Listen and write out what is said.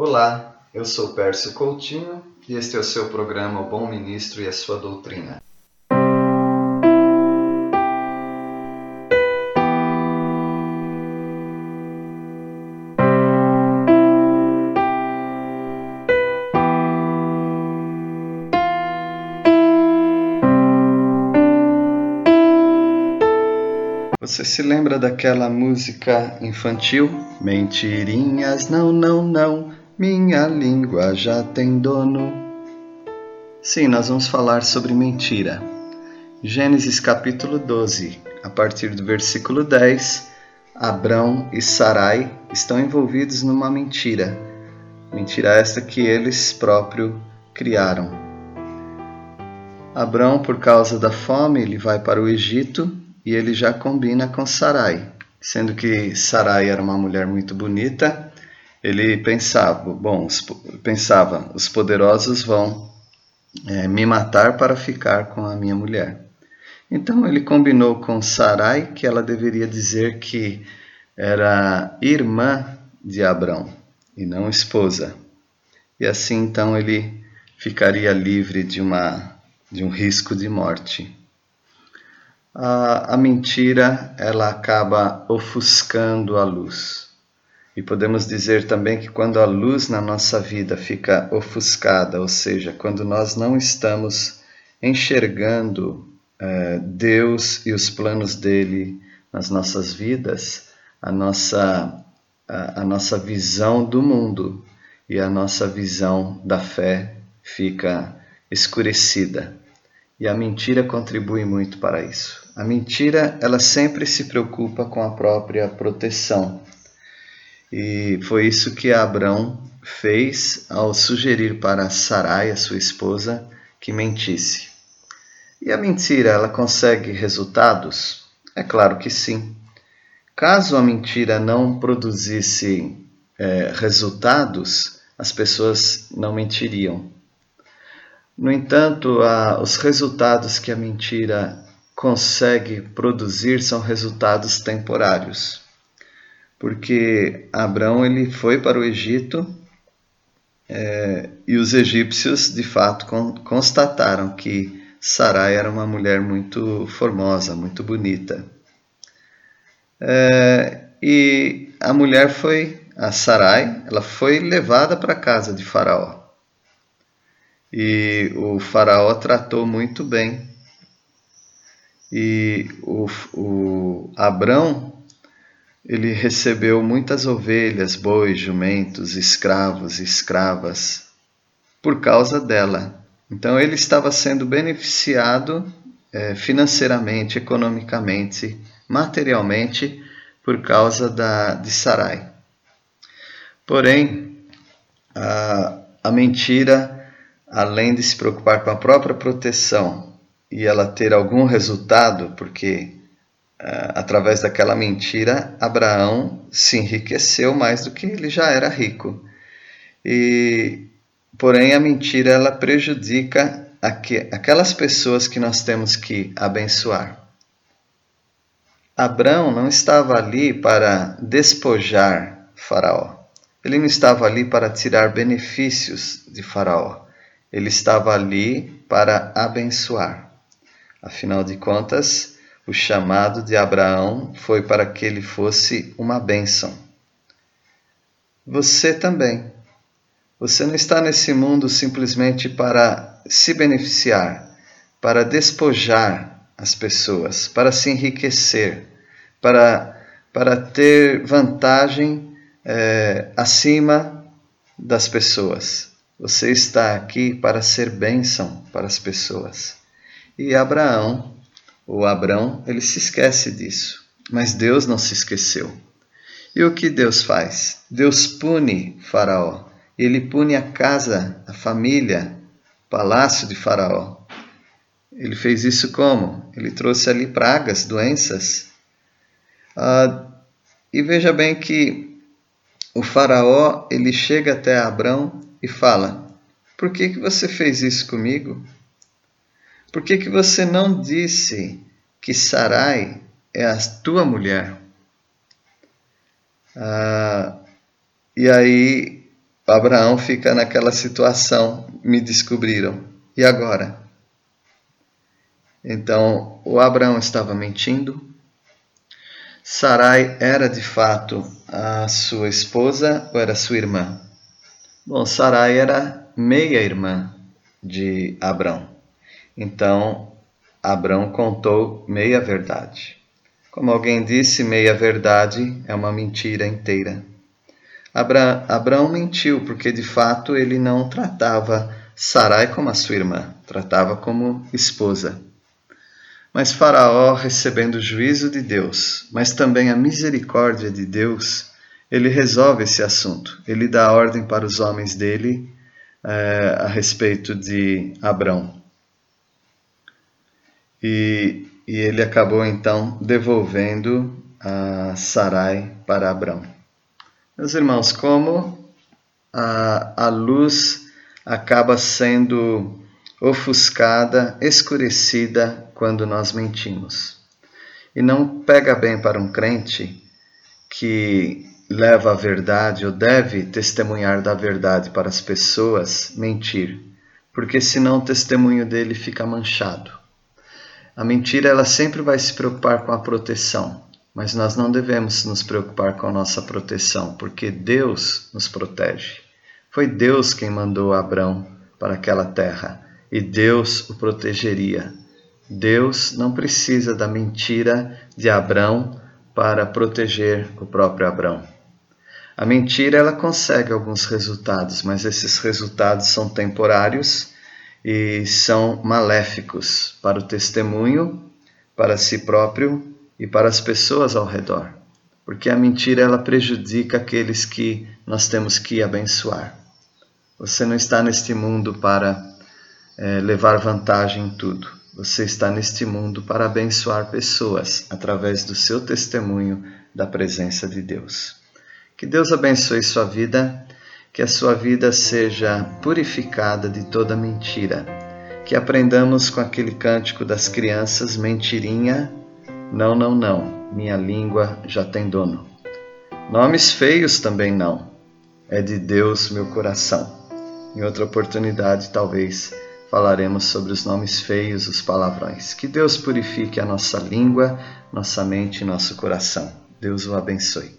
Olá, eu sou Pércio Coutinho e este é o seu programa O Bom Ministro e a Sua Doutrina. Você se lembra daquela música infantil? Mentirinhas, não, não, não, minha língua já tem dono. Sim, nós vamos falar sobre mentira. Gênesis capítulo 12, a partir do versículo 10, Abrão e Sarai estão envolvidos numa mentira. Mentira esta que eles próprios criaram. Abrão, por causa da fome, ele vai para o Egito e ele já combina com Sarai, sendo que Sarai era uma mulher muito bonita. Ele pensava, bom, pensava, os poderosos vão é, me matar para ficar com a minha mulher. Então ele combinou com Sarai que ela deveria dizer que era irmã de Abrão e não esposa. E assim então ele ficaria livre de uma de um risco de morte a, a mentira ela acaba ofuscando a luz. E podemos dizer também que quando a luz na nossa vida fica ofuscada, ou seja, quando nós não estamos enxergando é, Deus e os planos dele nas nossas vidas, a nossa, a, a nossa visão do mundo e a nossa visão da fé fica escurecida. E a mentira contribui muito para isso. A mentira, ela sempre se preocupa com a própria proteção. E foi isso que Abrão fez ao sugerir para Sarai, a sua esposa, que mentisse. E a mentira, ela consegue resultados? É claro que sim. Caso a mentira não produzisse é, resultados, as pessoas não mentiriam. No entanto, a, os resultados que a mentira consegue produzir são resultados temporários. Porque Abraão ele foi para o Egito é, e os egípcios de fato con constataram que Sarai era uma mulher muito formosa, muito bonita. É, e a mulher foi, a Sarai, ela foi levada para a casa de Faraó. E o Faraó tratou muito bem e o, o Abrão ele recebeu muitas ovelhas, bois, jumentos, escravos e escravas por causa dela. Então ele estava sendo beneficiado é, financeiramente, economicamente, materialmente por causa da, de Sarai. Porém, a, a mentira, além de se preocupar com a própria proteção e ela ter algum resultado, porque através daquela mentira Abraão se enriqueceu mais do que ele já era rico. E porém a mentira ela prejudica aqu aquelas pessoas que nós temos que abençoar. Abraão não estava ali para despojar Faraó. Ele não estava ali para tirar benefícios de Faraó. Ele estava ali para abençoar. Afinal de contas, o chamado de Abraão foi para que ele fosse uma bênção. Você também. Você não está nesse mundo simplesmente para se beneficiar, para despojar as pessoas, para se enriquecer, para, para ter vantagem é, acima das pessoas. Você está aqui para ser bênção para as pessoas. E Abraão, o Abrão, ele se esquece disso. Mas Deus não se esqueceu. E o que Deus faz? Deus pune Faraó. Ele pune a casa, a família, o palácio de Faraó. Ele fez isso como? Ele trouxe ali pragas, doenças. Ah, e veja bem que o Faraó ele chega até Abrão e fala: Por que, que você fez isso comigo? Por que, que você não disse que Sarai é a tua mulher? Ah, e aí Abraão fica naquela situação, me descobriram. E agora? Então, o Abraão estava mentindo. Sarai era de fato a sua esposa ou era sua irmã? Bom, Sarai era meia-irmã de Abraão. Então, Abraão contou meia verdade. Como alguém disse, meia verdade é uma mentira inteira. Abra, Abraão mentiu porque de fato ele não tratava Sarai como a sua irmã, tratava como esposa. Mas Faraó, recebendo o juízo de Deus, mas também a misericórdia de Deus, ele resolve esse assunto. Ele dá ordem para os homens dele é, a respeito de Abrão. E, e ele acabou então devolvendo a Sarai para Abrão. Meus irmãos, como a, a luz acaba sendo ofuscada, escurecida quando nós mentimos. E não pega bem para um crente que leva a verdade ou deve testemunhar da verdade para as pessoas mentir, porque senão o testemunho dele fica manchado. A mentira ela sempre vai se preocupar com a proteção, mas nós não devemos nos preocupar com a nossa proteção, porque Deus nos protege. Foi Deus quem mandou Abraão para aquela terra e Deus o protegeria. Deus não precisa da mentira de Abraão para proteger o próprio Abraão. A mentira ela consegue alguns resultados, mas esses resultados são temporários e são maléficos para o testemunho, para si próprio e para as pessoas ao redor, porque a mentira ela prejudica aqueles que nós temos que abençoar. Você não está neste mundo para é, levar vantagem em tudo. Você está neste mundo para abençoar pessoas através do seu testemunho da presença de Deus. Que Deus abençoe sua vida, que a sua vida seja purificada de toda mentira. Que aprendamos com aquele cântico das crianças, mentirinha, não, não, não, minha língua já tem dono. Nomes feios também não, é de Deus meu coração. Em outra oportunidade, talvez, falaremos sobre os nomes feios, os palavrões. Que Deus purifique a nossa língua, nossa mente e nosso coração. Deus o abençoe.